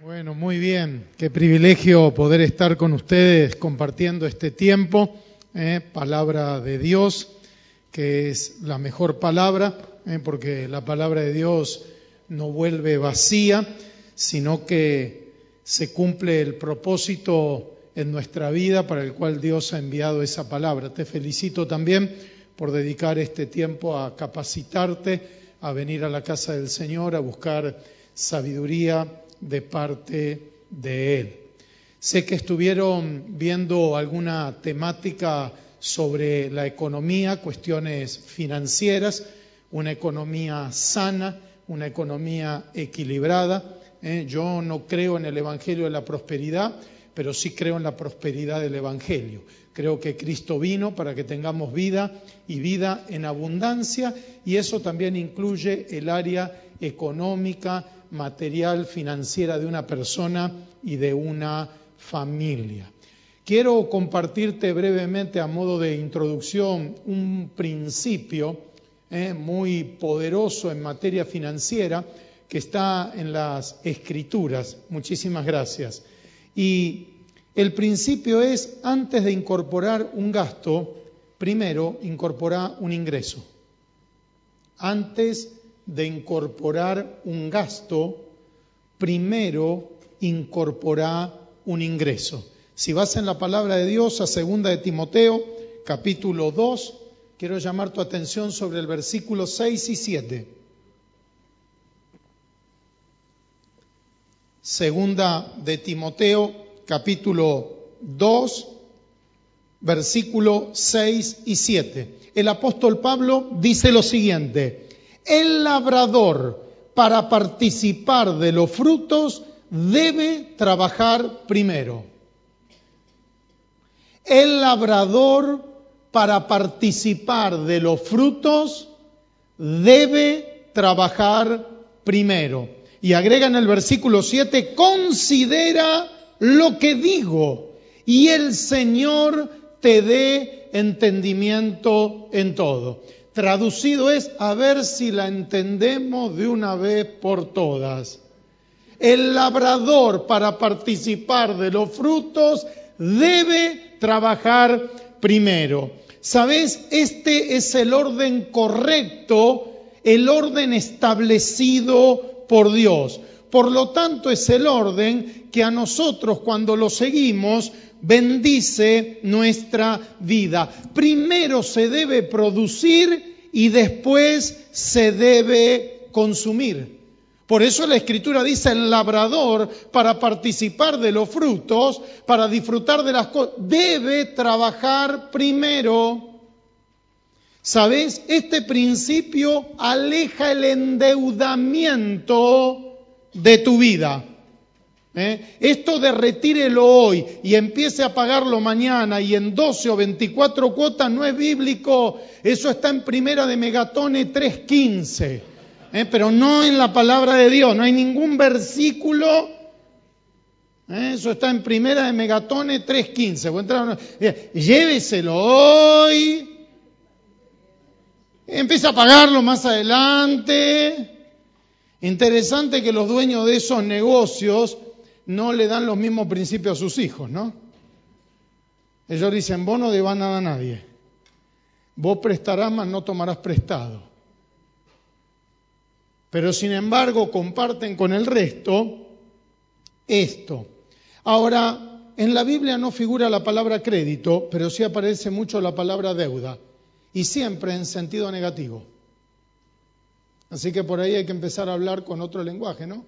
Bueno, muy bien. Qué privilegio poder estar con ustedes compartiendo este tiempo. eh, palabra de Dios, que es la mejor palabra, eh, porque la palabra de Dios no vuelve vacía, sino que se cumple el propósito en nuestra vida para el cual Dios ha enviado esa palabra. Te felicito también por dedicar este tiempo a capacitarte, a venir a la casa del Señor, a buscar sabiduría de parte de Él. Sé que estuvieron viendo alguna temática sobre la economía, cuestiones financieras, una economía sana, una economía equilibrada. ¿eh? Yo no creo en el Evangelio de la prosperidad, pero sí creo en la prosperidad del Evangelio. Creo que Cristo vino para que tengamos vida y vida en abundancia y eso también incluye el área económica, material, financiera de una persona y de una familia. Quiero compartirte brevemente a modo de introducción un principio eh, muy poderoso en materia financiera que está en las escrituras. Muchísimas gracias. Y el principio es, antes de incorporar un gasto, primero incorporar un ingreso. Antes de incorporar un gasto, primero incorporar un ingreso. Si vas en la palabra de Dios a segunda de Timoteo, capítulo 2, quiero llamar tu atención sobre el versículo 6 y 7. Segunda de Timoteo, capítulo 2, versículo 6 y 7. El apóstol Pablo dice lo siguiente, el labrador para participar de los frutos debe trabajar primero. El labrador para participar de los frutos debe trabajar primero. Y agrega en el versículo 7, considera lo que digo y el Señor te dé entendimiento en todo. Traducido es a ver si la entendemos de una vez por todas. El labrador para participar de los frutos debe trabajar primero. ¿Sabes? Este es el orden correcto, el orden establecido por Dios. Por lo tanto, es el orden que a nosotros cuando lo seguimos bendice nuestra vida. Primero se debe producir y después se debe consumir. Por eso la escritura dice el labrador para participar de los frutos, para disfrutar de las cosas, debe trabajar primero. ¿Sabes? Este principio aleja el endeudamiento de tu vida. ¿Eh? Esto de retírelo hoy y empiece a pagarlo mañana y en 12 o 24 cuotas no es bíblico. Eso está en primera de Megatone 3.15. ¿Eh? Pero no en la palabra de Dios. No hay ningún versículo. ¿Eh? Eso está en primera de Megatone 3.15. Lléveselo hoy. Empieza a pagarlo más adelante. Interesante que los dueños de esos negocios no le dan los mismos principios a sus hijos, ¿no? Ellos dicen, vos no debas nada a nadie. Vos prestarás, mas no tomarás prestado. Pero sin embargo comparten con el resto esto. Ahora, en la Biblia no figura la palabra crédito, pero sí aparece mucho la palabra deuda. Y siempre en sentido negativo. Así que por ahí hay que empezar a hablar con otro lenguaje, ¿no?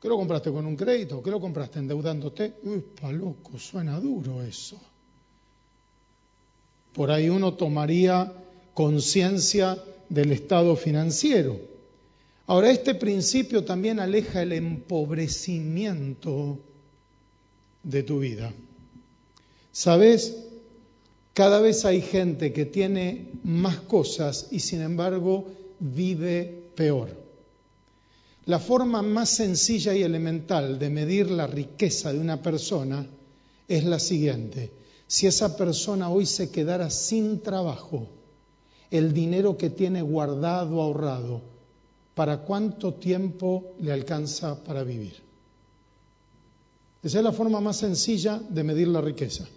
¿Qué lo compraste con un crédito? ¿Qué lo compraste endeudándote? Uy, pa loco, suena duro eso. Por ahí uno tomaría conciencia del estado financiero. Ahora, este principio también aleja el empobrecimiento de tu vida. ¿Sabes? Cada vez hay gente que tiene más cosas y sin embargo vive peor. La forma más sencilla y elemental de medir la riqueza de una persona es la siguiente. Si esa persona hoy se quedara sin trabajo, el dinero que tiene guardado, ahorrado, ¿para cuánto tiempo le alcanza para vivir? Esa es la forma más sencilla de medir la riqueza.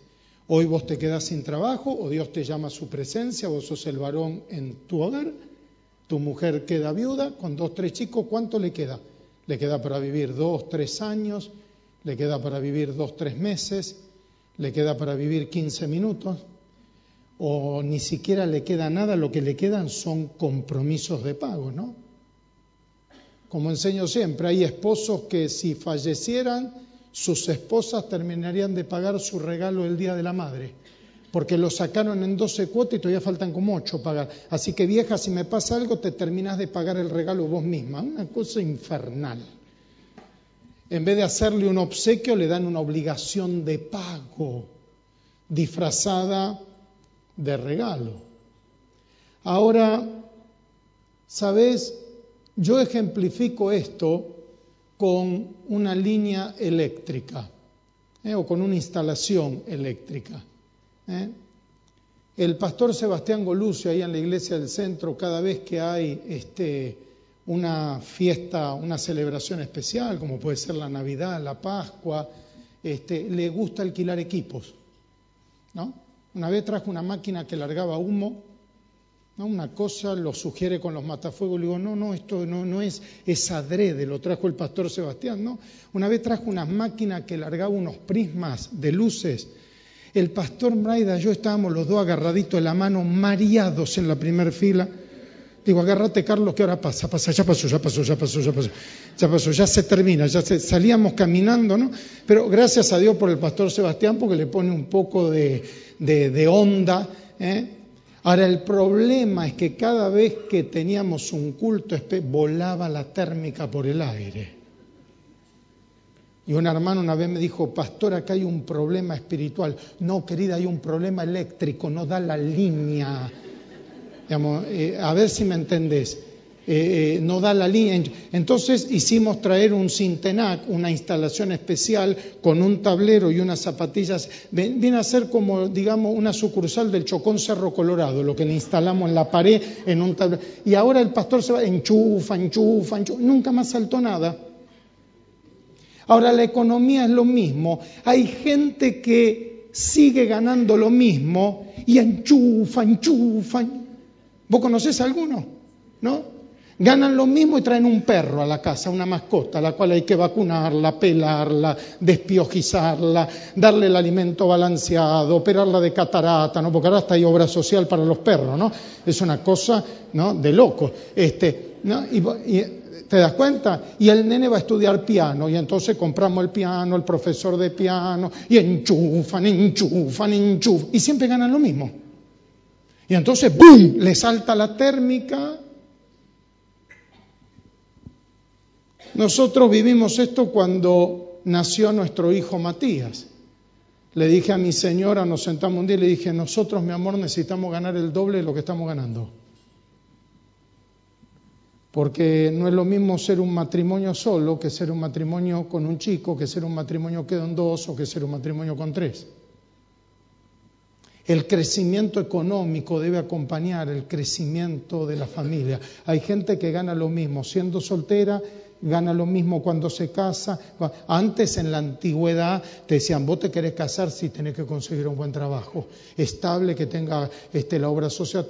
Hoy vos te quedás sin trabajo o Dios te llama a su presencia, vos sos el varón en tu hogar, tu mujer queda viuda con dos, tres chicos, ¿cuánto le queda? Le queda para vivir dos, tres años, le queda para vivir dos, tres meses, le queda para vivir 15 minutos, o ni siquiera le queda nada, lo que le quedan son compromisos de pago, ¿no? Como enseño siempre, hay esposos que si fallecieran, sus esposas terminarían de pagar su regalo el Día de la Madre, porque lo sacaron en 12 cuotas y todavía faltan como 8 pagar. Así que vieja, si me pasa algo, te terminas de pagar el regalo vos misma. Una cosa infernal. En vez de hacerle un obsequio, le dan una obligación de pago disfrazada de regalo. Ahora, ¿sabes? Yo ejemplifico esto con una línea eléctrica ¿eh? o con una instalación eléctrica. ¿Eh? El pastor Sebastián Golucio, ahí en la iglesia del centro, cada vez que hay este, una fiesta, una celebración especial, como puede ser la Navidad, la Pascua, este, le gusta alquilar equipos. ¿no? Una vez trajo una máquina que largaba humo una cosa lo sugiere con los matafuegos, le digo, no, no, esto no, es, es adrede, lo trajo el pastor Sebastián, ¿no? Una vez trajo una máquina que largaba unos prismas de luces. El pastor Braida y yo estábamos los dos agarraditos de la mano, mareados en la primera fila. Digo, agárrate Carlos, que ahora pasa, pasa, ya pasó, ya pasó, ya pasó, ya pasó, ya pasó, ya se termina, ya se, salíamos caminando, ¿no? Pero gracias a Dios por el pastor Sebastián, porque le pone un poco de, de, de onda, ¿eh? Ahora, el problema es que cada vez que teníamos un culto, volaba la térmica por el aire. Y un hermano una vez me dijo, pastor, acá hay un problema espiritual. No, querida, hay un problema eléctrico, no da la línea. Eh, a ver si me entendés. Eh, eh, no da la línea. Entonces hicimos traer un Sintenac, una instalación especial con un tablero y unas zapatillas. Viene a ser como, digamos, una sucursal del Chocón Cerro Colorado, lo que le instalamos en la pared en un tablero. Y ahora el pastor se va, enchufa, enchufa, enchufa, nunca más saltó nada. Ahora la economía es lo mismo. Hay gente que sigue ganando lo mismo y enchufa, enchufa. ¿Vos conocés a alguno? ¿No? Ganan lo mismo y traen un perro a la casa, una mascota, a la cual hay que vacunarla, pelarla, despiojizarla, darle el alimento balanceado, operarla de catarata, ¿no? Porque ahora está hay obra social para los perros, ¿no? Es una cosa, ¿no? De loco. Este, ¿no? y, ¿Te das cuenta? Y el nene va a estudiar piano y entonces compramos el piano, el profesor de piano y enchufan, enchufan, enchufan y siempre ganan lo mismo. Y entonces, ¡bum!, le salta la térmica Nosotros vivimos esto cuando nació nuestro hijo Matías. Le dije a mi señora, nos sentamos un día y le dije, nosotros, mi amor, necesitamos ganar el doble de lo que estamos ganando. Porque no es lo mismo ser un matrimonio solo que ser un matrimonio con un chico, que ser un matrimonio con dos o que ser un matrimonio con tres. El crecimiento económico debe acompañar el crecimiento de la familia. Hay gente que gana lo mismo siendo soltera gana lo mismo cuando se casa. Antes en la antigüedad te decían, vos te querés casar si tenés que conseguir un buen trabajo, estable, que tenga este, la obra social.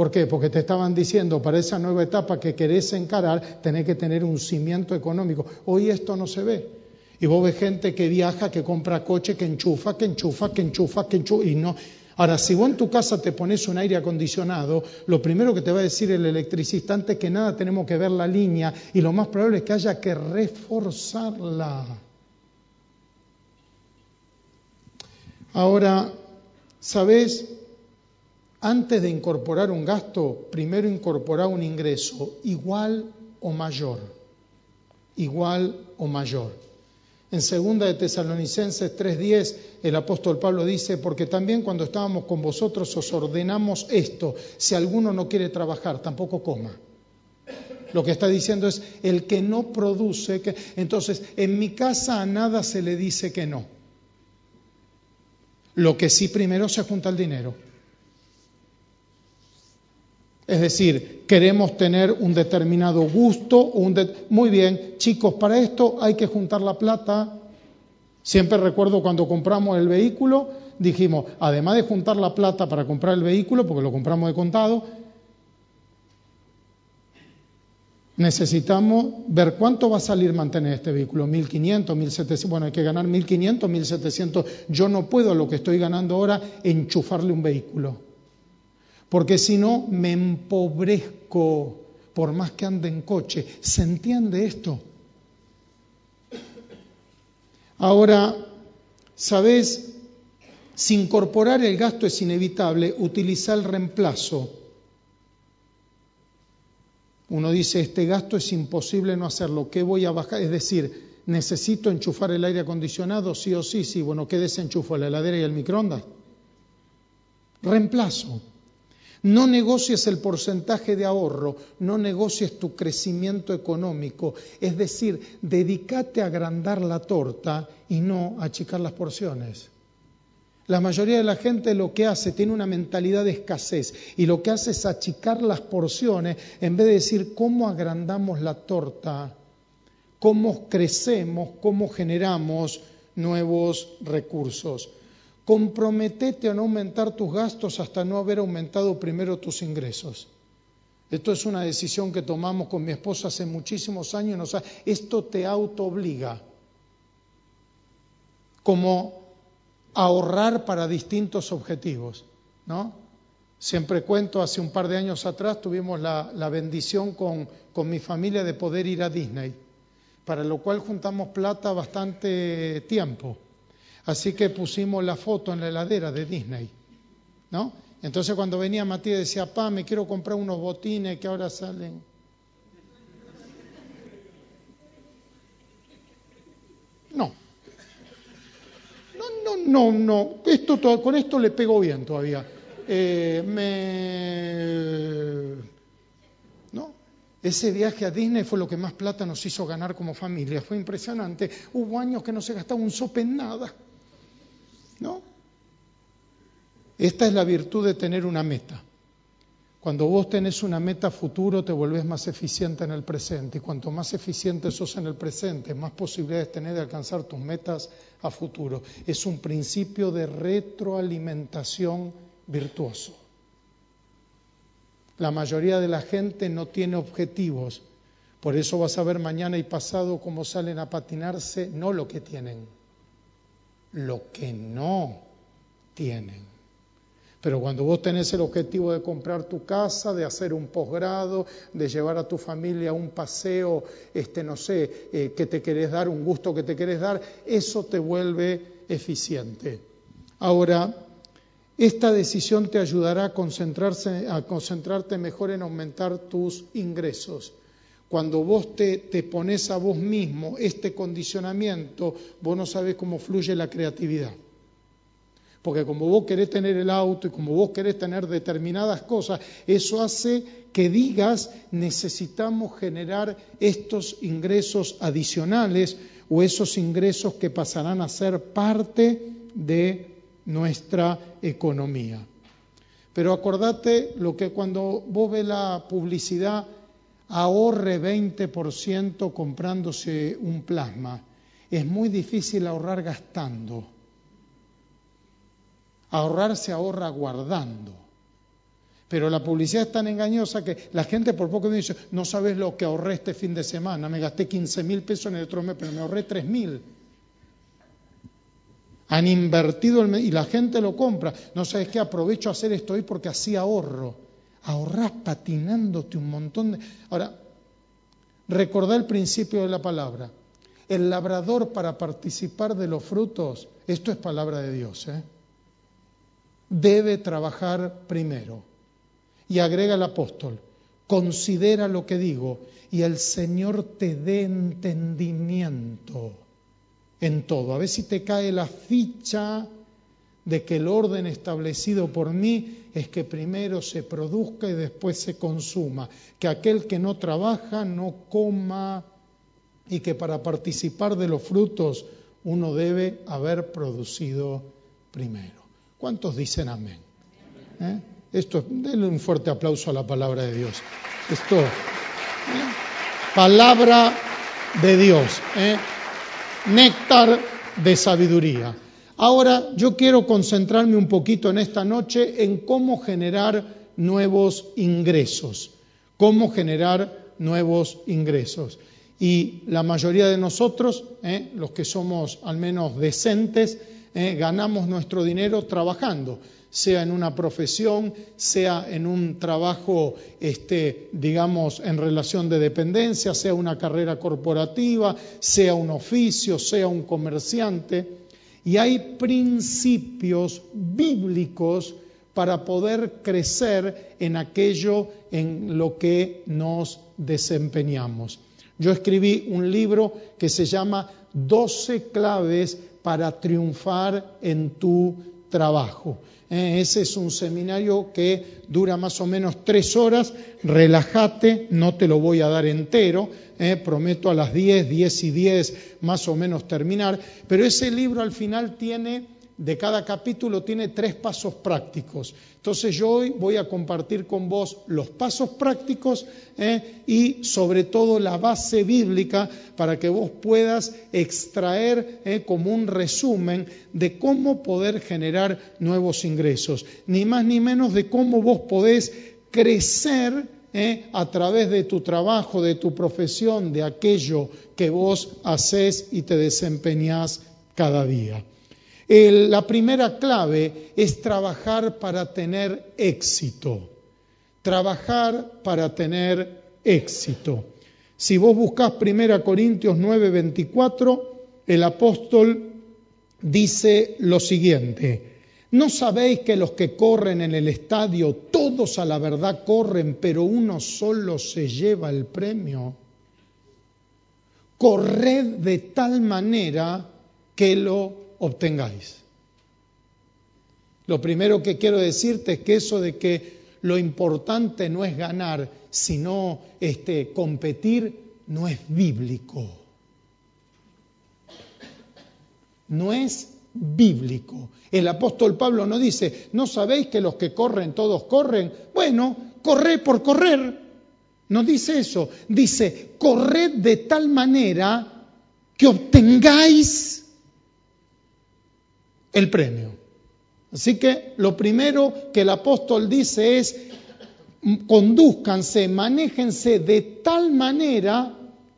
¿Por qué? Porque te estaban diciendo, para esa nueva etapa que querés encarar, tenés que tener un cimiento económico. Hoy esto no se ve. Y vos ves gente que viaja, que compra coche, que enchufa, que enchufa, que enchufa, que enchufa, y no, Ahora, si vos en tu casa te pones un aire acondicionado, lo primero que te va a decir el electricista, antes que nada tenemos que ver la línea y lo más probable es que haya que reforzarla. Ahora, ¿sabes? Antes de incorporar un gasto, primero incorporar un ingreso igual o mayor. Igual o mayor. En segunda de Tesalonicenses 3:10 el apóstol Pablo dice, porque también cuando estábamos con vosotros os ordenamos esto, si alguno no quiere trabajar, tampoco coma. Lo que está diciendo es, el que no produce, que... entonces en mi casa a nada se le dice que no. Lo que sí primero se junta el dinero. Es decir, queremos tener un determinado gusto, un muy bien, chicos, para esto hay que juntar la plata. Siempre recuerdo cuando compramos el vehículo, dijimos, además de juntar la plata para comprar el vehículo, porque lo compramos de contado, necesitamos ver cuánto va a salir mantener este vehículo, 1.500, 1.700, bueno, hay que ganar 1.500, 1.700, yo no puedo lo que estoy ganando ahora enchufarle un vehículo porque si no me empobrezco por más que ande en coche. ¿Se entiende esto? Ahora, ¿sabes? Si incorporar el gasto es inevitable, utiliza el reemplazo. Uno dice, este gasto es imposible no hacerlo, ¿qué voy a bajar? Es decir, ¿necesito enchufar el aire acondicionado? Sí o sí, sí. Bueno, ¿qué desenchufo? ¿La heladera y el microondas? Reemplazo. No negocies el porcentaje de ahorro, no negocies tu crecimiento económico. Es decir, dedícate a agrandar la torta y no a achicar las porciones. La mayoría de la gente lo que hace tiene una mentalidad de escasez y lo que hace es achicar las porciones en vez de decir cómo agrandamos la torta, cómo crecemos, cómo generamos nuevos recursos. Comprometete a no aumentar tus gastos hasta no haber aumentado primero tus ingresos. Esto es una decisión que tomamos con mi esposa hace muchísimos años. esto te auto obliga como ahorrar para distintos objetivos, ¿no? Siempre cuento, hace un par de años atrás tuvimos la, bendición con mi familia de poder ir a Disney, para lo cual juntamos plata bastante tiempo. Así que pusimos la foto en la heladera de Disney, ¿no? Entonces cuando venía Matías decía, pa, me quiero comprar unos botines que ahora salen. No. No, no, no, no. Esto, con esto le pego bien todavía. Eh, me... ¿No? Ese viaje a Disney fue lo que más plata nos hizo ganar como familia. Fue impresionante. Hubo años que no se gastaba un sope en nada. ¿No? Esta es la virtud de tener una meta. Cuando vos tenés una meta futuro, te volvés más eficiente en el presente. Y cuanto más eficiente sos en el presente, más posibilidades tenés de alcanzar tus metas a futuro. Es un principio de retroalimentación virtuoso. La mayoría de la gente no tiene objetivos. Por eso vas a ver mañana y pasado cómo salen a patinarse, no lo que tienen, lo que no tienen. Pero cuando vos tenés el objetivo de comprar tu casa, de hacer un posgrado, de llevar a tu familia a un paseo, este, no sé, eh, que te querés dar, un gusto que te querés dar, eso te vuelve eficiente. Ahora, esta decisión te ayudará a, concentrarse, a concentrarte mejor en aumentar tus ingresos. Cuando vos te, te pones a vos mismo este condicionamiento, vos no sabes cómo fluye la creatividad. Porque como vos querés tener el auto y como vos querés tener determinadas cosas, eso hace que digas necesitamos generar estos ingresos adicionales o esos ingresos que pasarán a ser parte de nuestra economía. Pero acordate lo que cuando vos ves la publicidad ahorre 20% comprándose un plasma. Es muy difícil ahorrar gastando. Ahorrar se ahorra guardando. Pero la publicidad es tan engañosa que la gente por poco dice, no sabes lo que ahorré este fin de semana, me gasté 15 mil pesos en el otro mes, pero me ahorré 3 mil. Han invertido el, y la gente lo compra. No sabes qué, aprovecho hacer esto hoy porque así ahorro ahorrás patinándote un montón de... Ahora, recordá el principio de la palabra. El labrador para participar de los frutos, esto es palabra de Dios, ¿eh? Debe trabajar primero. Y agrega el apóstol, considera lo que digo y el Señor te dé entendimiento en todo. A ver si te cae la ficha de que el orden establecido por mí es que primero se produzca y después se consuma, que aquel que no trabaja no coma y que para participar de los frutos uno debe haber producido primero. ¿Cuántos dicen amén? ¿Eh? Esto, denle un fuerte aplauso a la palabra de Dios. Esto, ¿eh? palabra de Dios, ¿eh? néctar de sabiduría. Ahora yo quiero concentrarme un poquito en esta noche en cómo generar nuevos ingresos, cómo generar nuevos ingresos. Y la mayoría de nosotros, los que somos al menos decentes, ¿eh? ganamos nuestro dinero trabajando, sea en una profesión, sea en un trabajo, este, digamos, en relación de dependencia, sea una carrera corporativa, sea un oficio, sea un comerciante. Y hay principios bíblicos para poder crecer en aquello en lo que nos desempeñamos. Yo escribí un libro que se llama 12 claves para triunfar en tu trabajo. Eh, ese es un seminario que dura más o menos tres horas. Relájate, no te lo voy a dar entero. Eh, prometo a las 10, 10 y 10 más o menos terminar. Pero ese libro al final tiene de cada capítulo tiene tres pasos prácticos. Entonces yo hoy voy a compartir con vos los pasos prácticos eh, y sobre todo la base bíblica para que vos puedas extraer eh, como un resumen de cómo poder generar nuevos ingresos. Ni más ni menos de cómo vos podés crecer eh, a través de tu trabajo, de tu profesión, de aquello que vos haces y te desempeñás cada día la primera clave es trabajar para tener éxito. Trabajar para tener éxito. Si vos buscás 1 Corintios 9, 24, el apóstol dice lo siguiente. ¿No sabéis que los que corren en el estadio, todos a la verdad corren, pero uno solo se lleva el premio? Corred de tal manera que lo obtengáis. Lo primero que quiero decirte es que eso de que lo importante no es ganar, sino este, competir, no es bíblico. No es bíblico. El apóstol Pablo no dice, ¿no sabéis que los que corren todos corren? Bueno, corre por correr. No dice eso. Dice, corred de tal manera que obtengáis el premio. Así que lo primero que el apóstol dice es, conduzcanse, manéjense de tal manera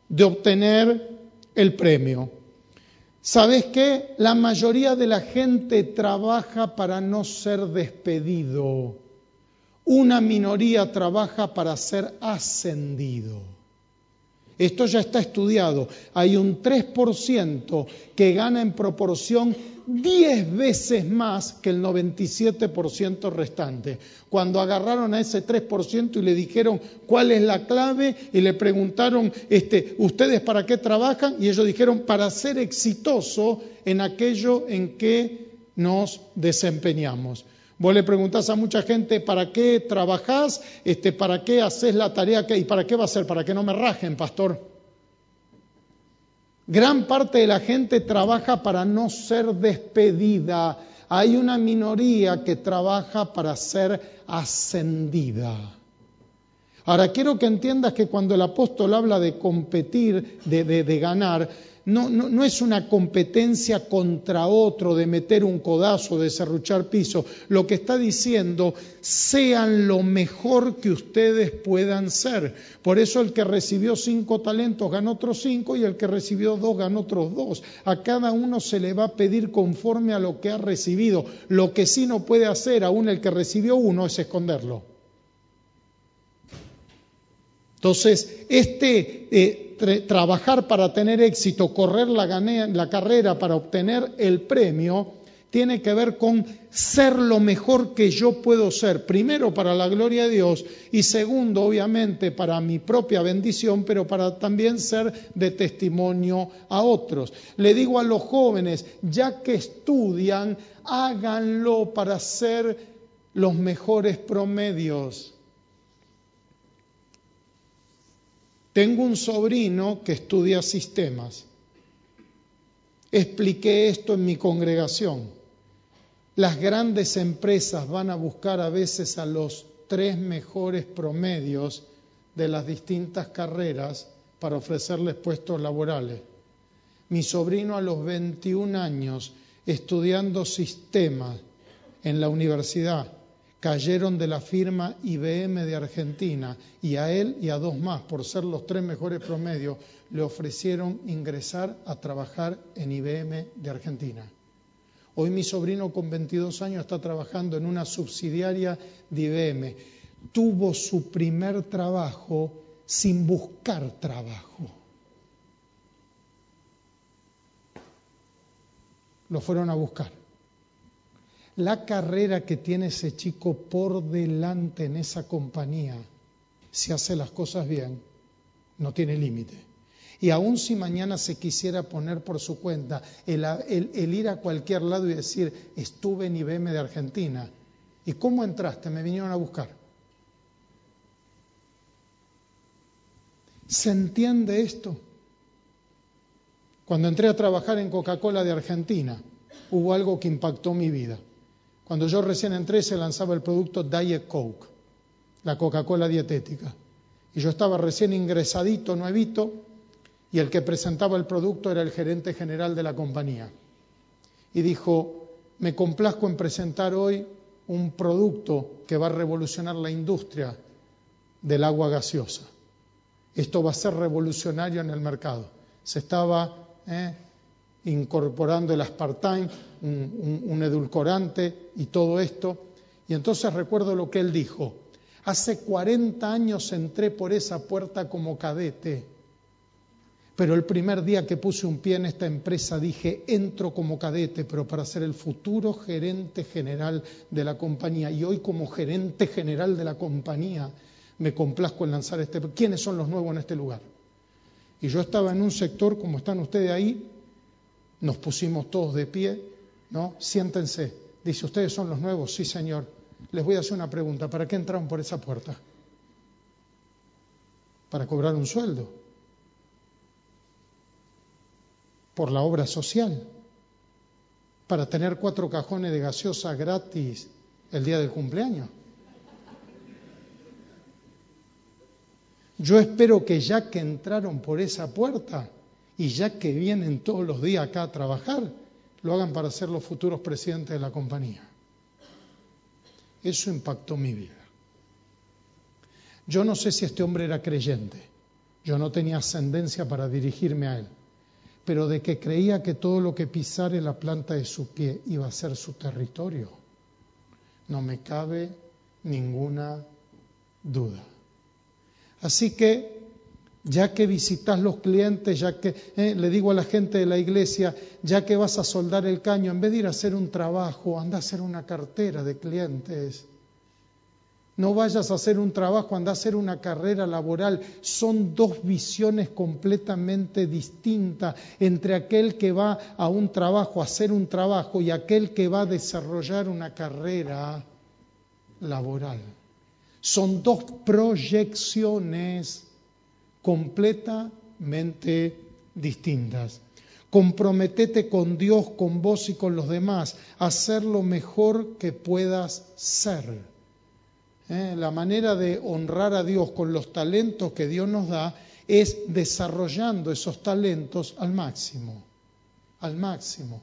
de obtener el premio. ¿Sabes qué? La mayoría de la gente trabaja para no ser despedido. Una minoría trabaja para ser ascendido. Esto ya está estudiado. Hay un 3% que gana en proporción 10 veces más que el 97% restante. Cuando agarraron a ese 3% y le dijeron cuál es la clave y le preguntaron, este, ¿ustedes para qué trabajan? Y ellos dijeron, para ser exitoso en aquello en que nos desempeñamos. Vos le preguntás a mucha gente, ¿para qué trabajás? Este, ¿Para qué haces la tarea? ¿Y para qué va a ser? ¿Para que no me rajen, pastor? Gran parte de la gente trabaja para no ser despedida. Hay una minoría que trabaja para ser ascendida. Ahora quiero que entiendas que cuando el apóstol habla de competir, de, de ganar, no, es una competencia contra otro de meter un codazo, de serruchar piso. Lo que está diciendo, sean lo mejor que ustedes puedan ser. Por eso el que recibió cinco talentos ganó otros cinco y el que recibió dos ganó otros dos. A cada uno se le va a pedir conforme a lo que ha recibido. Lo que sí no puede hacer aún el que recibió uno es esconderlo. Entonces, este eh, trabajar para tener éxito, correr la, la carrera para obtener el premio, tiene que ver con ser lo mejor que yo puedo ser, primero para la gloria de Dios y segundo, obviamente, para mi propia bendición, pero para también ser de testimonio a otros. Le digo a los jóvenes, ya que estudian, háganlo para ser los mejores promedios. Tengo un sobrino que estudia sistemas. Expliqué esto en mi congregación. Las grandes empresas van a buscar a veces a los tres mejores promedios de las distintas carreras para ofrecerles puestos laborales. Mi sobrino a los 21 años, estudiando sistemas en la universidad, cayeron de la firma IBM de Argentina y a él y a dos más, por ser los tres mejores promedios, le ofrecieron ingresar a trabajar en IBM de Argentina. Hoy mi sobrino con 22 años está trabajando en una subsidiaria de IBM. Tuvo su primer trabajo sin buscar trabajo. Lo fueron a buscar. La carrera que tiene ese chico por delante en esa compañía, si hace las cosas bien, no tiene límite. Y aun si mañana se quisiera poner por su cuenta el, ir a cualquier lado y decir, estuve en IBM de Argentina, ¿y cómo entraste? Me vinieron a buscar. ¿Se entiende esto? Cuando entré a trabajar en Coca-Cola de Argentina, hubo algo que impactó mi vida. Cuando yo recién entré se lanzaba el producto Diet Coke, la Coca-Cola dietética. Y yo estaba recién ingresadito, nuevito, y el que presentaba el producto era el gerente general de la compañía. Y dijo, me complazco en presentar hoy un producto que va a revolucionar la industria del agua gaseosa. Esto va a ser revolucionario en el mercado. Se estaba eh, incorporando el aspartame, un, edulcorante y todo esto. Y entonces recuerdo lo que él dijo. Hace 40 años entré por esa puerta como cadete, pero el primer día que puse un pie en esta empresa dije, entro como cadete, pero para ser el futuro gerente general de la compañía. Y hoy como gerente general de la compañía me complazco en lanzar este... ¿Quiénes son los nuevos en este lugar? Y yo estaba en un sector, como están ustedes ahí, nos pusimos todos de pie, ¿no? Siéntense. Dice, ¿ustedes son los nuevos? Sí, señor. Les voy a hacer una pregunta. ¿Para qué entraron por esa puerta? Para cobrar un sueldo. Por la obra social. Para tener cuatro cajones de gaseosa gratis el día del cumpleaños. Yo espero que ya que entraron por esa puerta, y ya que vienen todos los días acá a trabajar, lo hagan para ser los futuros presidentes de la compañía. Eso impactó mi vida. Yo no sé si este hombre era creyente, yo no tenía ascendencia para dirigirme a él, pero de que creía que todo lo que pisare la planta de su pie iba a ser su territorio, no me cabe ninguna duda. Así que ya que visitas los clientes, ya que eh, le digo a la gente de la iglesia, ya que vas a soldar el caño, en vez de ir a hacer un trabajo, anda a hacer una cartera de clientes. No vayas a hacer un trabajo, anda a hacer una carrera laboral. Son dos visiones completamente distintas entre aquel que va a un trabajo, a hacer un trabajo, y aquel que va a desarrollar una carrera laboral. Son dos proyecciones completamente distintas. Comprometete con Dios, con vos y con los demás, a ser lo mejor que puedas ser. ¿Eh? La manera de honrar a Dios con los talentos que Dios nos da es desarrollando esos talentos al máximo, al máximo.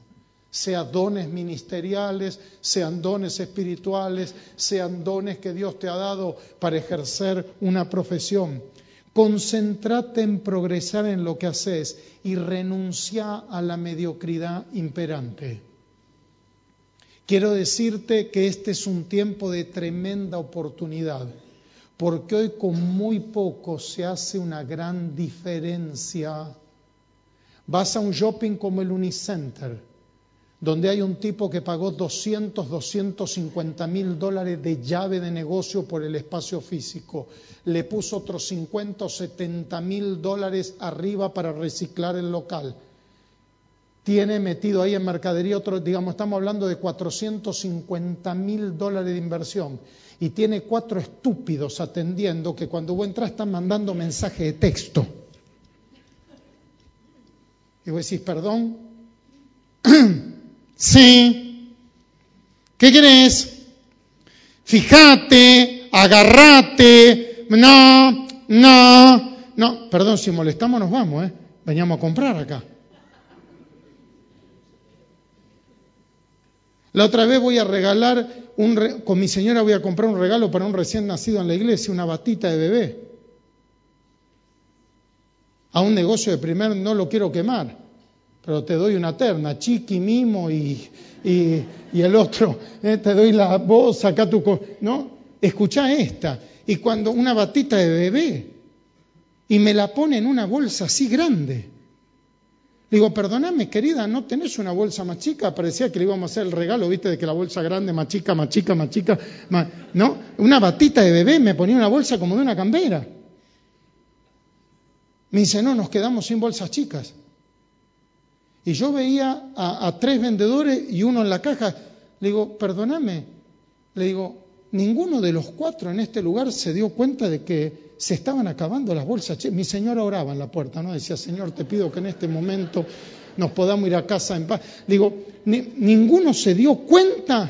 Sean dones ministeriales, sean dones espirituales, sean dones que Dios te ha dado para ejercer una profesión. Concéntrate en progresar en lo que haces y renuncia a la mediocridad imperante. Quiero decirte que este es un tiempo de tremenda oportunidad, porque hoy con muy poco se hace una gran diferencia. Vas a un shopping como el Unicenter donde hay un tipo que pagó 200, 250 mil dólares de llave de negocio por el espacio físico, le puso otros 50 o 70 mil dólares arriba para reciclar el local. Tiene metido ahí en mercadería otro, digamos, estamos hablando de 450 mil dólares de inversión. Y tiene cuatro estúpidos atendiendo que cuando vos entras están mandando mensaje de texto. Y vos decís, perdón, Sí. ¿Qué querés? Fíjate, agarrate, no, no, no. Perdón, si molestamos nos vamos, ¿eh? Veníamos a comprar acá. La otra vez voy a regalar, un con mi señora voy a comprar un regalo para un recién nacido en la iglesia, una batita de bebé. A un negocio de primer no lo quiero quemar, pero te doy una terna, chiqui, mimo y, y, el otro, eh, te doy la voz, saca tu... ¿No? Escucha esta. Y cuando una batita de bebé, y me la pone en una bolsa así grande. Digo, perdóname, querida, ¿no tenés una bolsa más chica? Parecía que le íbamos a hacer el regalo, ¿viste? De que la bolsa grande, más chica, más chica, más chica. ¿No? Una batita de bebé me ponía una bolsa como de una cambera. Me dice, no, nos quedamos sin bolsas chicas. Y yo veía a, tres vendedores y uno en la caja. Le digo, perdóname. Le digo, ninguno de los cuatro en este lugar se dio cuenta de que se estaban acabando las bolsas. Mi señora oraba en la puerta, ¿no? Decía, Señor, te pido que en este momento nos podamos ir a casa en paz. Digo, ninguno se dio cuenta,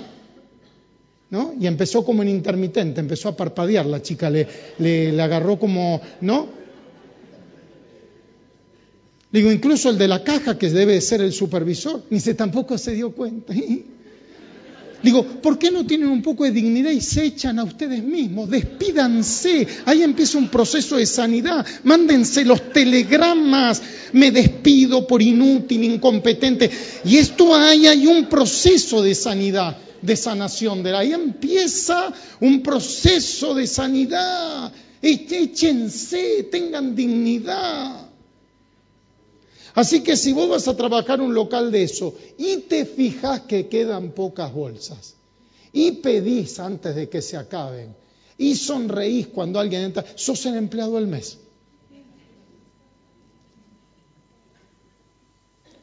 ¿no? Y empezó como en intermitente, empezó a parpadear la chica, le, le, agarró como, ¿no? Digo, incluso el de la caja, que debe ser el supervisor, ni se tampoco se dio cuenta. Digo, ¿por qué no tienen un poco de dignidad y se echan a ustedes mismos? Despídanse. Ahí empieza un proceso de sanidad. Mándense los telegramas. Me despido por inútil, incompetente. Y esto hay, hay un proceso de sanidad, de sanación. De ahí empieza un proceso de sanidad. Échense, tengan dignidad. Así que si vos vas a trabajar un local de eso y te fijas que quedan pocas bolsas y pedís antes de que se acaben y sonreís cuando alguien entra, sos el empleado del mes.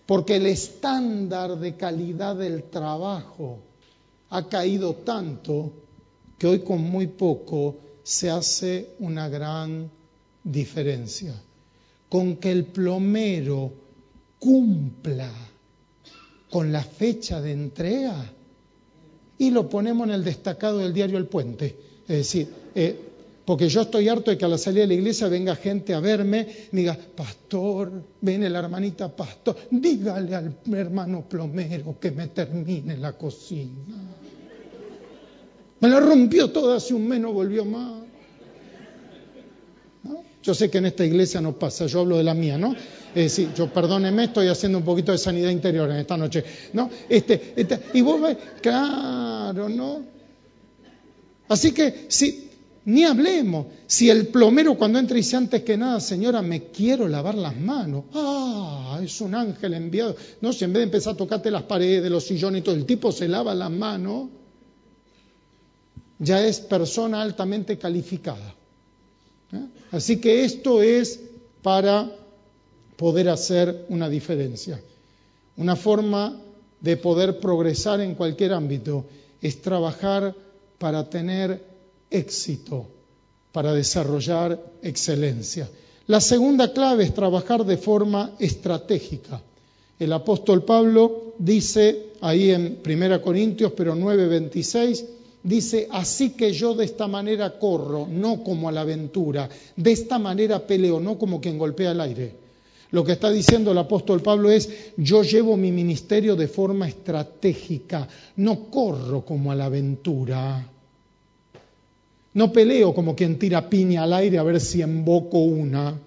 Porque el estándar de calidad del trabajo ha caído tanto que hoy con muy poco se hace una gran diferencia con que el plomero cumpla con la fecha de entrega y lo ponemos en el destacado del diario El Puente. Es decir, eh, porque yo estoy harto de que a la salida de la iglesia venga gente a verme diga, pastor, viene la hermanita pastor, dígale al hermano plomero que me termine la cocina. Me la rompió toda hace un mes, no volvió más. Yo sé que en esta iglesia no pasa, yo hablo de la mía, ¿no? Es decir, yo perdóneme, estoy haciendo un poquito de sanidad interior en esta noche, ¿no? Este, este, y vos ves, claro, ¿no? Así que, si, ni hablemos, si el plomero cuando entra dice antes que nada, señora, me quiero lavar las manos, ah, es un ángel enviado, no, si en vez de empezar a tocarte las paredes, los sillones y todo, el tipo se lava las manos, ya es persona altamente calificada. ¿Eh? Así que esto es para poder hacer una diferencia. Una forma de poder progresar en cualquier ámbito es trabajar para tener éxito, para desarrollar excelencia. La segunda clave es trabajar de forma estratégica. El apóstol Pablo dice ahí en 1 Corintios, pero 9:26, dice, así que yo de esta manera corro, no como a la aventura, de esta manera peleo, no como quien golpea el aire. Lo que está diciendo el apóstol Pablo es, yo llevo mi ministerio de forma estratégica, no corro como a la aventura, no peleo como quien tira piña al aire a ver si emboco una.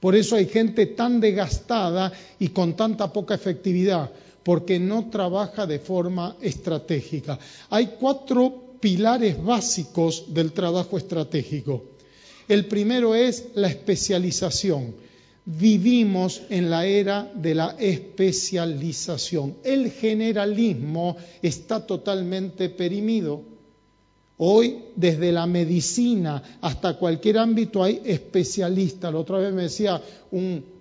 Por eso hay gente tan desgastada y con tanta poca efectividad, porque no trabaja de forma estratégica. Hay cuatro pilares básicos del trabajo estratégico. El primero es la especialización. Vivimos en la era de la especialización. El generalismo está totalmente perimido. Hoy, desde la medicina hasta cualquier ámbito, hay especialistas. La otra vez me decía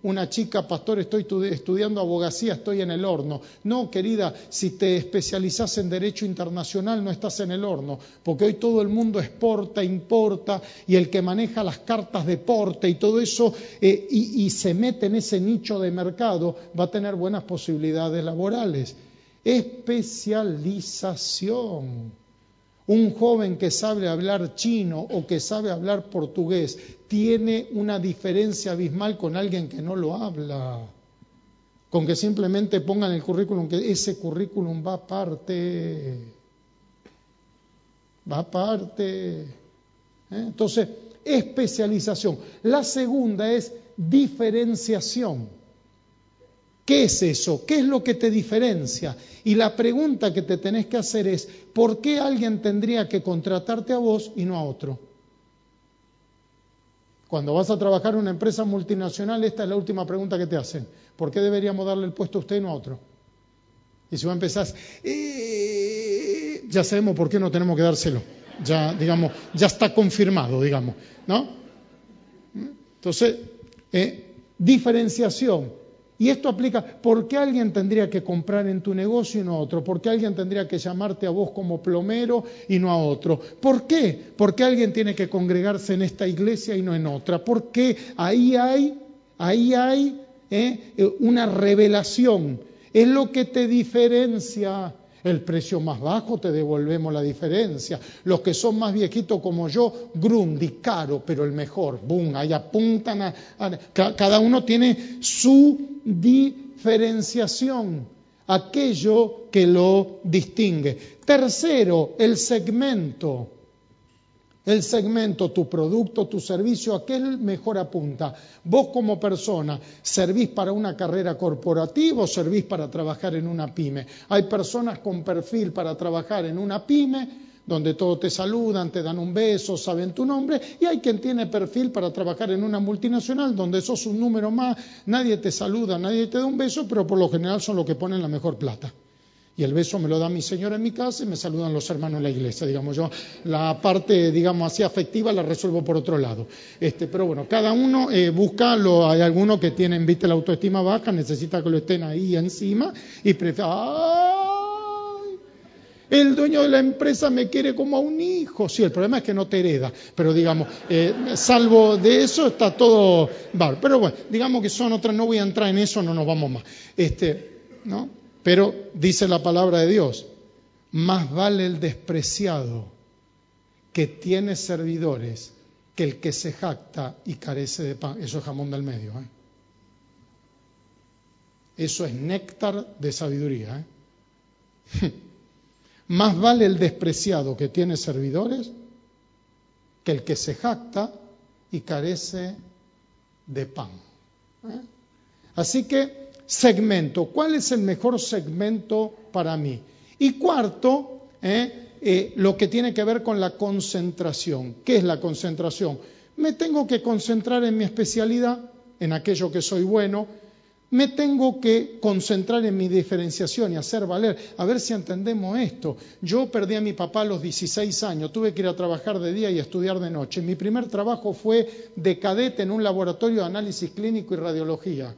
una chica, pastor, estoy estudiando abogacía, estoy en el horno. No, querida, si te especializas en derecho internacional, no estás en el horno, porque hoy todo el mundo exporta, importa, y el que maneja las cartas de porte y todo eso, eh, y se mete en ese nicho de mercado, va a tener buenas posibilidades laborales. Especialización. Un joven que sabe hablar chino o que sabe hablar portugués tiene una diferencia abismal con alguien que no lo habla. Con que simplemente pongan el currículum, que ese currículum va aparte. Va aparte. ¿eh? Entonces, especialización. La segunda es diferenciación. ¿Qué es eso? ¿Qué es lo que te diferencia? Y la pregunta que te tenés que hacer es, ¿por qué alguien tendría que contratarte a vos y no a otro? Cuando vas a trabajar en una empresa multinacional, esta es la última pregunta que te hacen. ¿Por qué deberíamos darle el puesto a usted y no a otro? Y si vos empezás, eh, ya sabemos por qué no tenemos que dárselo. Ya, digamos, ya está confirmado, digamos, ¿no? Entonces, eh, diferenciación. Y esto aplica, ¿por qué alguien tendría que comprar en tu negocio y no a otro? ¿Por qué alguien tendría que llamarte a vos como plomero y no a otro? ¿Por qué? ¿Por qué alguien tiene que congregarse en esta iglesia y no en otra? Porque ahí hay, ahí hay eh, una revelación. Es lo que te diferencia. El precio más bajo te devolvemos la diferencia. Los que son más viejitos como yo, Grundy, caro, pero el mejor. Boom, ahí apuntan a, cada uno tiene su diferenciación, aquello que lo distingue. Tercero, el segmento el segmento, tu producto, tu servicio, ¿a qué mejor apunta? Vos como persona, ¿servís para una carrera corporativa o servís para trabajar en una pyme? Hay personas con perfil para trabajar en una pyme, donde todos te saludan, te dan un beso, saben tu nombre, y hay quien tiene perfil para trabajar en una multinacional, donde sos un número más, nadie te saluda, nadie te da un beso, pero por lo general son los que ponen la mejor plata y el beso me lo da mi señora en mi casa y me saludan los hermanos en la iglesia. Digamos, yo la parte, digamos, así afectiva la resuelvo por otro lado. Este, pero bueno, cada uno eh, busca, lo, hay algunos que tienen, viste, la autoestima baja, necesita que lo estén ahí encima y prefiere, El dueño de la empresa me quiere como a un hijo. Sí, el problema es que no te hereda, pero digamos, eh, salvo de eso está todo. Vale, pero bueno, digamos que son otras, no voy a entrar en eso, no nos vamos más. Este, ¿no? Pero dice la palabra de Dios, más vale el despreciado que tiene servidores que el que se jacta y carece de pan. Eso es jamón del medio. ¿eh? Eso es néctar de sabiduría. ¿eh? más vale el despreciado que tiene servidores que el que se jacta y carece de pan. ¿eh? Así que segmento. ¿Cuál es el mejor segmento para mí? Y cuarto, eh, eh, lo que tiene que ver con la concentración. ¿Qué es la concentración? Me tengo que concentrar en mi especialidad, en aquello que soy bueno. Me tengo que concentrar en mi diferenciación y hacer valer. A ver si entendemos esto. Yo perdí a mi papá a los 16 años, tuve que ir a trabajar de día y estudiar de noche. Mi primer trabajo fue de cadete en un laboratorio de análisis clínico y radiología.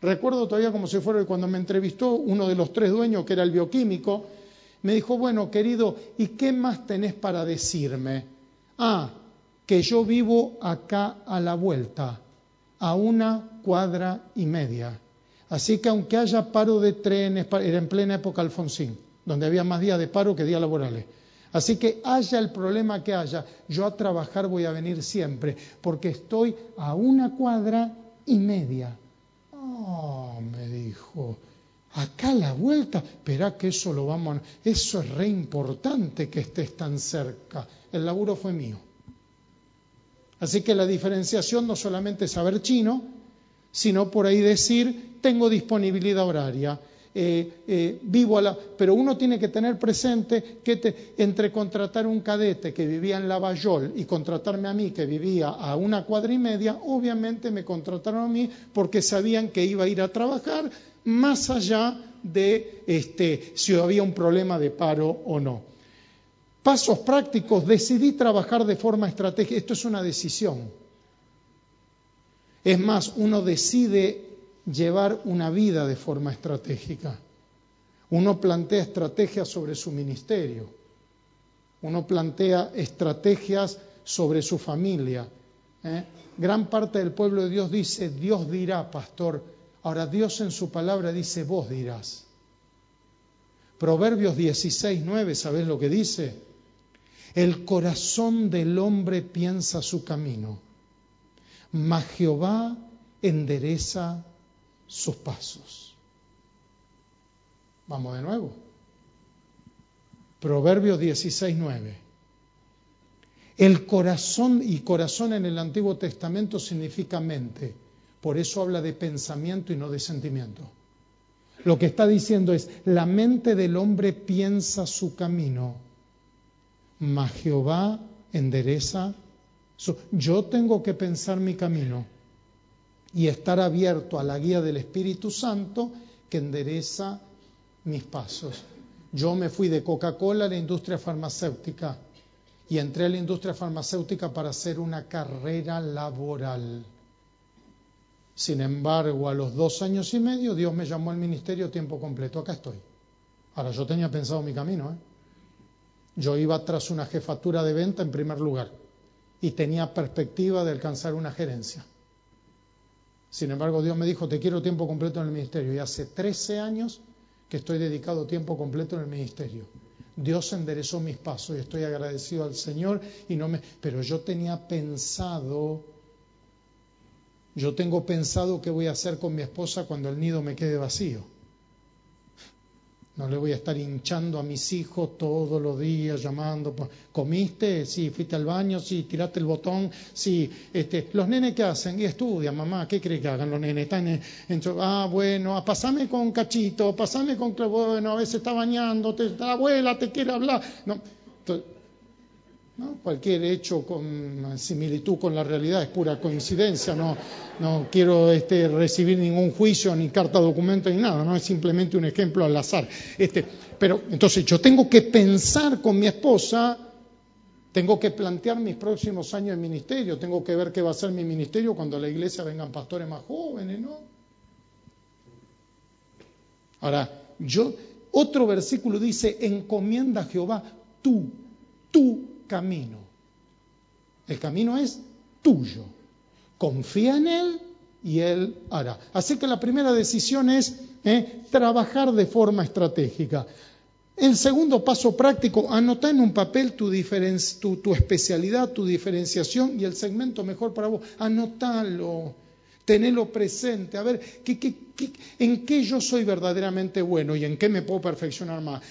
Recuerdo todavía como si fuera cuando me entrevistó uno de los tres dueños, que era el bioquímico, me dijo, bueno, querido, ¿y qué más tenés para decirme? Ah, que yo vivo acá a la vuelta, a una cuadra y media. Así que aunque haya paro de trenes, era en plena época Alfonsín, donde había más días de paro que días laborales. Así que haya el problema que haya, yo a trabajar voy a venir siempre, porque estoy a una cuadra y media. No, me dijo, acá la vuelta, espera que eso lo vamos a... Eso es re importante que estés tan cerca. El laburo fue mío. Así que la diferenciación no solamente es saber chino, sino por ahí decir, tengo disponibilidad horaria, eh, eh, vivo a la... Pero uno tiene que tener presente que entre contratar un cadete que vivía en Lavallol y contratarme a mí que vivía a una cuadra y media, obviamente me contrataron a mí porque sabían que iba a ir a trabajar más allá de este, si había un problema de paro o no. Pasos prácticos, decidí trabajar de forma estratégica. Esto es una decisión. Es más, uno decide llevar una vida de forma estratégica. Uno plantea estrategias sobre su ministerio. Uno plantea estrategias sobre su familia. ¿eh? Gran parte del pueblo de Dios dice, Dios dirá, pastor. Ahora Dios en su palabra dice, vos dirás. Proverbios 16, 9, ¿sabes lo que dice? El corazón del hombre piensa su camino, mas Jehová endereza sus pasos. Vamos de nuevo. Proverbios 16, 9. El corazón, y corazón en el Antiguo Testamento significa mente, por eso habla de pensamiento y no de sentimiento. Lo que está diciendo es, la mente del hombre piensa su camino, mas Jehová endereza su... Yo tengo que pensar mi camino y estar abierto a la guía del Espíritu Santo que endereza mis pasos. Yo me fui de Coca-Cola a la industria farmacéutica y entré a la industria farmacéutica para hacer una carrera laboral. Sin embargo, a los dos años y medio, Dios me llamó al ministerio tiempo completo. Acá estoy. Ahora, yo tenía pensado mi camino. ¿eh? Yo iba tras una jefatura de venta en primer lugar y tenía perspectiva de alcanzar una gerencia. Sin embargo, Dios me dijo, te quiero tiempo completo en el ministerio. Y hace 13 años que estoy dedicado tiempo completo en el ministerio. Dios enderezó mis pasos y estoy agradecido al Señor y no me pero yo tenía pensado yo tengo pensado qué voy a hacer con mi esposa cuando el nido me quede vacío. No le voy a estar hinchando a mis hijos todos los días llamando. ¿Comiste? Sí. ¿Fuiste al baño? Sí. ¿Tiraste el botón? Sí. Este, ¿Los nenes qué hacen? Y estudian, mamá. ¿Qué cree que hagan los nenes? Están en, ah, bueno, pasame con cachito, pasame con... Bueno, a veces está bañando, la abuela te quiere hablar. No. Cualquier hecho con similitud con la realidad es pura coincidencia, no, quiero este, recibir ningún juicio, ni carta documento, ni nada, no es simplemente un ejemplo al azar. Este, pero entonces yo tengo que pensar con mi esposa, tengo que plantear mis próximos años de ministerio, tengo que ver qué va a ser mi ministerio cuando a la iglesia vengan pastores más jóvenes. Ahora, yo, otro versículo dice, encomienda a Jehová tú, tú camino. El camino es tuyo. Confía en Él y Él hará. Así que la primera decisión es eh, trabajar de forma estratégica. El segundo paso práctico, anota en un papel tu, especialidad, tu diferenciación y el segmento mejor para vos. Anotalo, tenelo presente, a ver en qué yo soy verdaderamente bueno y en qué me puedo perfeccionar más.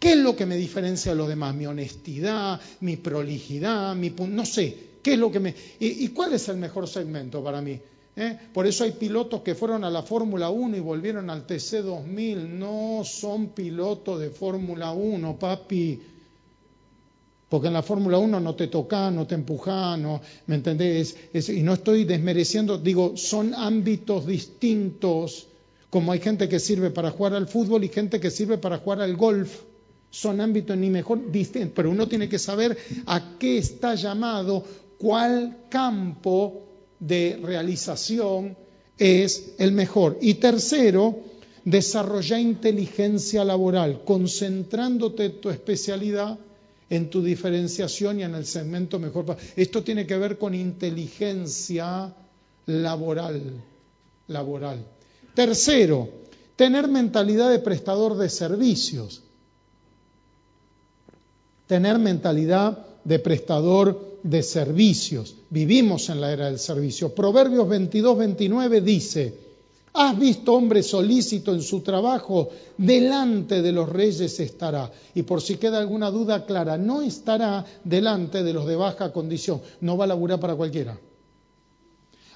¿Qué es lo que me diferencia de los demás? Mi honestidad, mi prolijidad, mi no sé, ¿qué es lo que me y, cuál es el mejor segmento para mí? ¿Eh? Por eso hay pilotos que fueron a la Fórmula 1 y volvieron al TC 2000. No son pilotos de Fórmula 1, papi. Porque en la Fórmula 1 no te toca, no te empuja, no, ¿me entendés? y no estoy desmereciendo, digo, son ámbitos distintos. Como hay gente que sirve para jugar al fútbol y gente que sirve para jugar al golf son ámbitos ni mejor distintos, pero uno tiene que saber a qué está llamado, cuál campo de realización es el mejor. Y tercero, desarrollar inteligencia laboral, concentrándote tu especialidad en tu diferenciación y en el segmento mejor. Esto tiene que ver con inteligencia laboral. laboral. Tercero, tener mentalidad de prestador de servicios tener mentalidad de prestador de servicios. Vivimos en la era del servicio. Proverbios 22, 29 dice, ¿has visto hombre solícito en su trabajo? Delante de los reyes estará. Y por si queda alguna duda clara, no estará delante de los de baja condición. No va a laburar para cualquiera.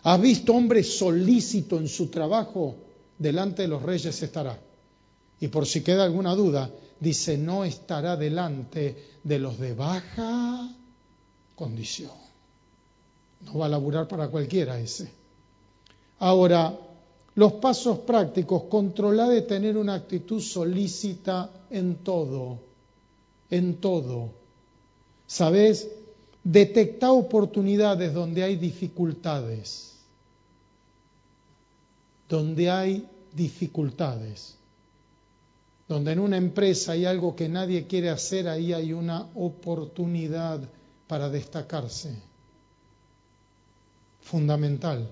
¿Has visto hombre solícito en su trabajo? Delante de los reyes estará. Y por si queda alguna duda, dice, no estará delante de los de baja condición. No va a laburar para cualquiera ese. Ahora, los pasos prácticos, controlar de tener una actitud solícita en todo, en todo. ¿Sabes? Detecta oportunidades donde hay dificultades, donde hay dificultades. Donde en una empresa hay algo que nadie quiere hacer, ahí hay una oportunidad para destacarse. Fundamental.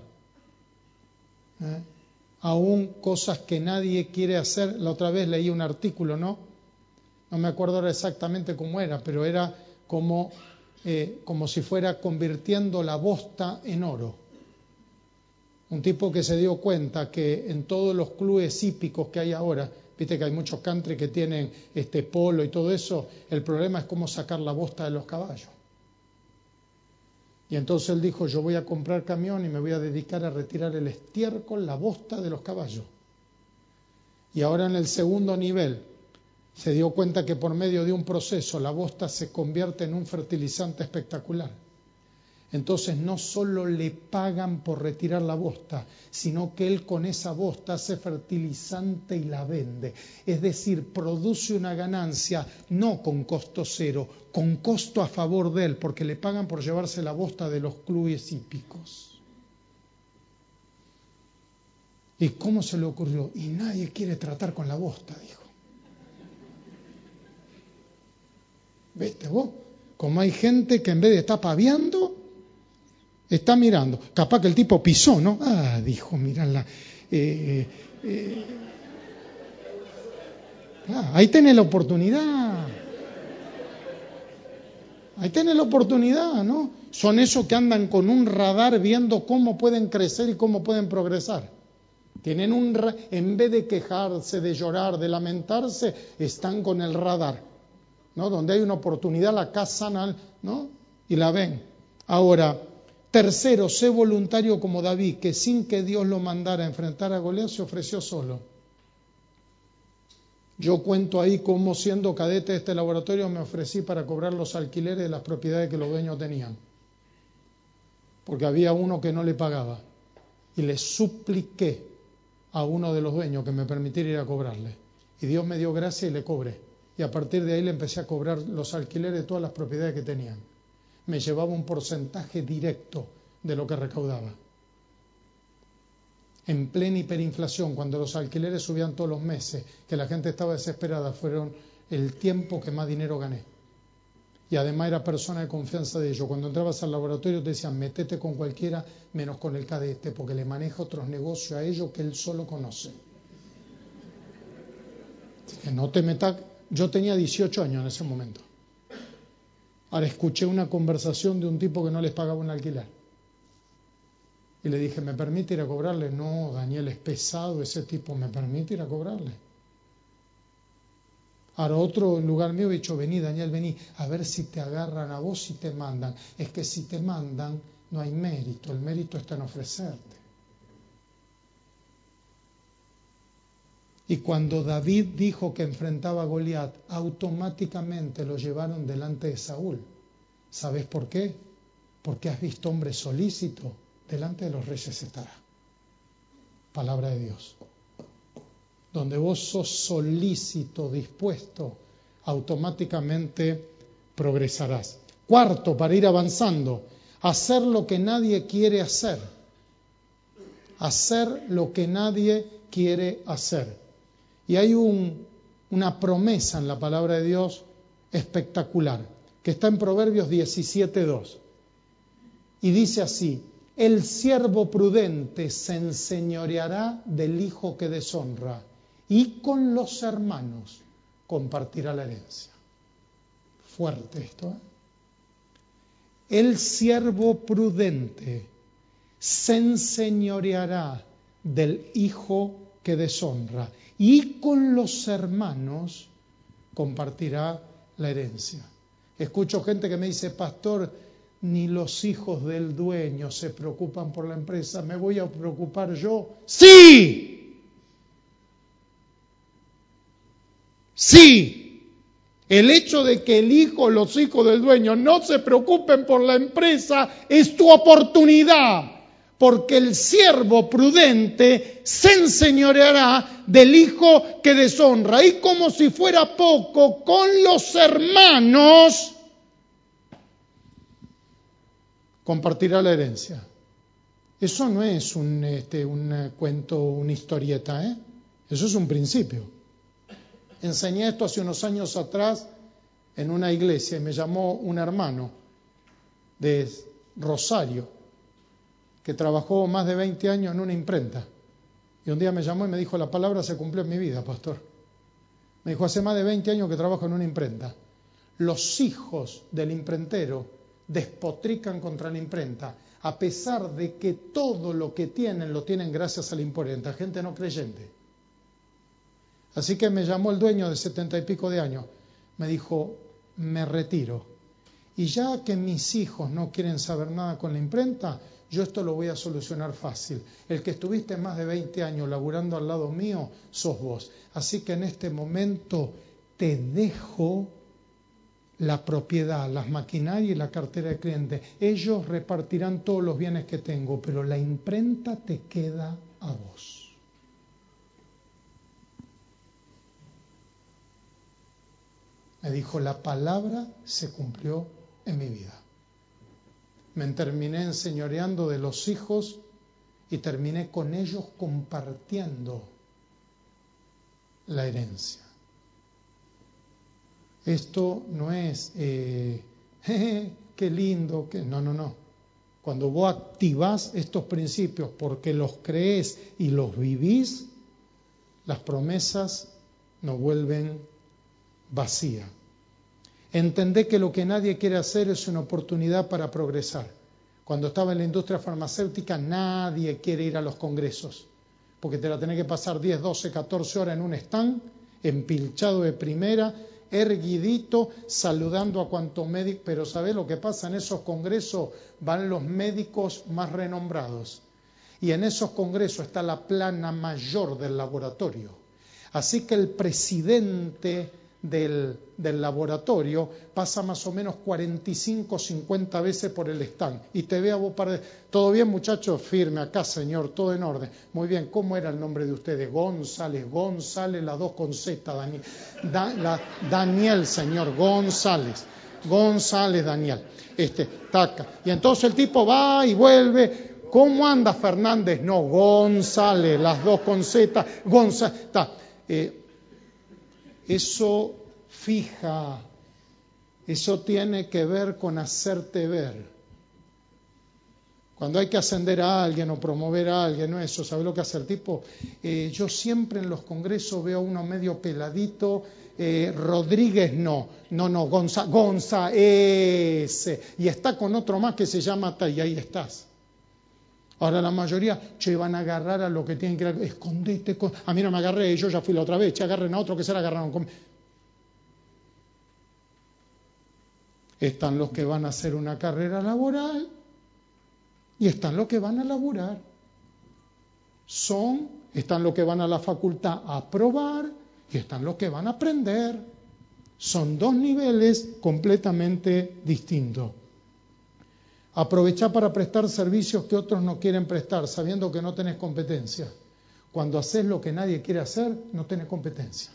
¿Eh? Aún cosas que nadie quiere hacer. La otra vez leí un artículo, ¿no? no me acuerdo ahora exactamente cómo era, pero era como, eh, como si fuera convirtiendo la bosta en oro. Un tipo que se dio cuenta que en todos los clubes hípicos que hay ahora, viste que hay muchos country que tienen este polo y todo eso, el problema es cómo sacar la bosta de los caballos. Y entonces él dijo, yo voy a comprar camión y me voy a dedicar a retirar el estiércol, la bosta de los caballos. Y ahora en el segundo nivel se dio cuenta que por medio de un proceso la bosta se convierte en un fertilizante espectacular. Entonces no solo le pagan por retirar la bosta, sino que él con esa bosta hace fertilizante y la vende. Es decir, produce una ganancia no con costo cero, con costo a favor de él, porque le pagan por llevarse la bosta de los clubes hípicos. ¿Y cómo se le ocurrió? Y nadie quiere tratar con la bosta, dijo. ¿Viste vos? Como hay gente que en vez de estar paviando, está mirando. Capaz que el tipo pisó, ¿no? Ah, dijo, mirá eh, eh, ah, ahí tiene la oportunidad. Ahí tiene la oportunidad, ¿no? Son esos que andan con un radar viendo cómo pueden crecer y cómo pueden progresar. Tienen un en vez de quejarse, de llorar, de lamentarse, están con el radar, ¿no? Donde hay una oportunidad la cazan, ¿no? Y la ven. Ahora, Tercero, sé voluntario como David, que sin que Dios lo mandara a enfrentar a Goliat se ofreció solo. Yo cuento ahí cómo siendo cadete de este laboratorio me ofrecí para cobrar los alquileres de las propiedades que los dueños tenían. Porque había uno que no le pagaba. Y le supliqué a uno de los dueños que me permitiera ir a cobrarle. Y Dios me dio gracia y le cobré. Y a partir de ahí le empecé a cobrar los alquileres de todas las propiedades que tenían me llevaba un porcentaje directo de lo que recaudaba. En plena hiperinflación, cuando los alquileres subían todos los meses, que la gente estaba desesperada, fueron el tiempo que más dinero gané. Y además era persona de confianza de ellos. Cuando entrabas al laboratorio te decían, metete con cualquiera menos con el cadete, porque le maneja otros negocios a ellos que él solo conoce. que no te metas. Yo tenía 18 años en ese momento. Ahora escuché una conversación de un tipo que no les pagaba un alquiler. Y le dije, ¿me permite ir a cobrarle? No, Daniel es pesado, ese tipo, ¿me permite ir a cobrarle? Ahora otro lugar mío he dicho, vení Daniel, vení, a ver si te agarran a vos y te mandan. Es que si te mandan no hay mérito, el mérito está en ofrecerte. Y cuando David dijo que enfrentaba a Goliat, automáticamente lo llevaron delante de Saúl. ¿Sabes por qué? Porque has visto hombre solícito, delante de los reyes estará. Palabra de Dios. Donde vos sos solícito, dispuesto, automáticamente progresarás. Cuarto, para ir avanzando, hacer lo que nadie quiere hacer. Hacer lo que nadie quiere hacer. Y hay una promesa en la palabra de Dios espectacular, que está en Proverbios 17.2. Y dice así, el siervo prudente se enseñoreará del hijo que deshonra y con los hermanos compartirá la herencia. Fuerte esto. ¿eh? El siervo prudente se enseñoreará del hijo que deshonra y con los hermanos compartirá la herencia. Escucho gente que me dice, pastor, ni los hijos del dueño se preocupan por la empresa, ¿me voy a preocupar yo? Sí, sí. El hecho de que el hijo los hijos del dueño no se preocupen por la empresa es tu oportunidad porque el siervo prudente se enseñoreará del hijo que deshonra. Y como si fuera poco, con los hermanos compartirá la herencia. Eso no es un, este, un cuento, una historieta, ¿eh? eso es un principio. Enseñé esto hace unos años atrás en una iglesia y me llamó un hermano de Rosario que trabajó más de 20 años en una imprenta. Y un día me llamó y me dijo, la palabra se cumplió en mi vida, pastor. Me dijo, hace más de 20 años que trabajo en una imprenta. Los hijos del imprentero despotrican contra la imprenta, a pesar de que todo lo que tienen lo tienen gracias a la imprenta, gente no creyente. Así que me llamó el dueño de setenta y pico de años, me dijo, me retiro. Y ya que mis hijos no quieren saber nada con la imprenta, yo esto lo voy a solucionar fácil. El que estuviste más de 20 años laburando al lado mío, sos vos. Así que en este momento te dejo la propiedad, las maquinarias y la cartera de cliente. Ellos repartirán todos los bienes que tengo, pero la imprenta te queda a vos. Me dijo, la palabra se cumplió en mi vida me terminé enseñoreando de los hijos y terminé con ellos compartiendo la herencia. Esto no es, eh, qué lindo, que no, no, no. Cuando vos activás estos principios porque los crees y los vivís, las promesas no vuelven vacías. Entendé que lo que nadie quiere hacer es una oportunidad para progresar. Cuando estaba en la industria farmacéutica nadie quiere ir a los congresos, porque te la tenés que pasar 10, 12, 14 horas en un stand, empilchado de primera, erguidito, saludando a cuanto médico. Pero ¿sabés lo que pasa? En esos congresos van los médicos más renombrados. Y en esos congresos está la plana mayor del laboratorio. Así que el presidente del, laboratorio pasa más o menos 45 50 veces por el stand y te ve a vos para... Todo bien muchachos, firme acá señor, todo en orden. Muy bien, ¿cómo era el nombre de ustedes? González, González, las dos con Z, Daniel. Daniel, señor, González. González, Daniel. Este, taca. Y entonces el tipo va y vuelve. ¿Cómo anda Fernández? No, González, las dos con Z, González. Eh, eso fija, eso tiene que ver con hacerte ver. Cuando hay que ascender a alguien o promover a alguien, no eso, ¿sabe lo que hace el tipo? Eh, yo siempre en los congresos veo a uno medio peladito, eh, Rodríguez no, no, no, Gonza, Gonza, y está con otro más que se llama y ahí estás. Ahora la mayoría, che, van a agarrar a lo que tienen que escondete. A mí no me agarré, yo ya fui la otra vez, che, agarren a otro que se la agarraron con... Están los que van a hacer una carrera laboral y están los que van a laburar. Son, están los que van a la facultad a probar y están los que van a aprender. Son dos niveles completamente distintos. Aprovecha para prestar servicios que otros no quieren prestar, sabiendo que no tenés competencia. Cuando haces lo que nadie quiere hacer, no tenés competencia.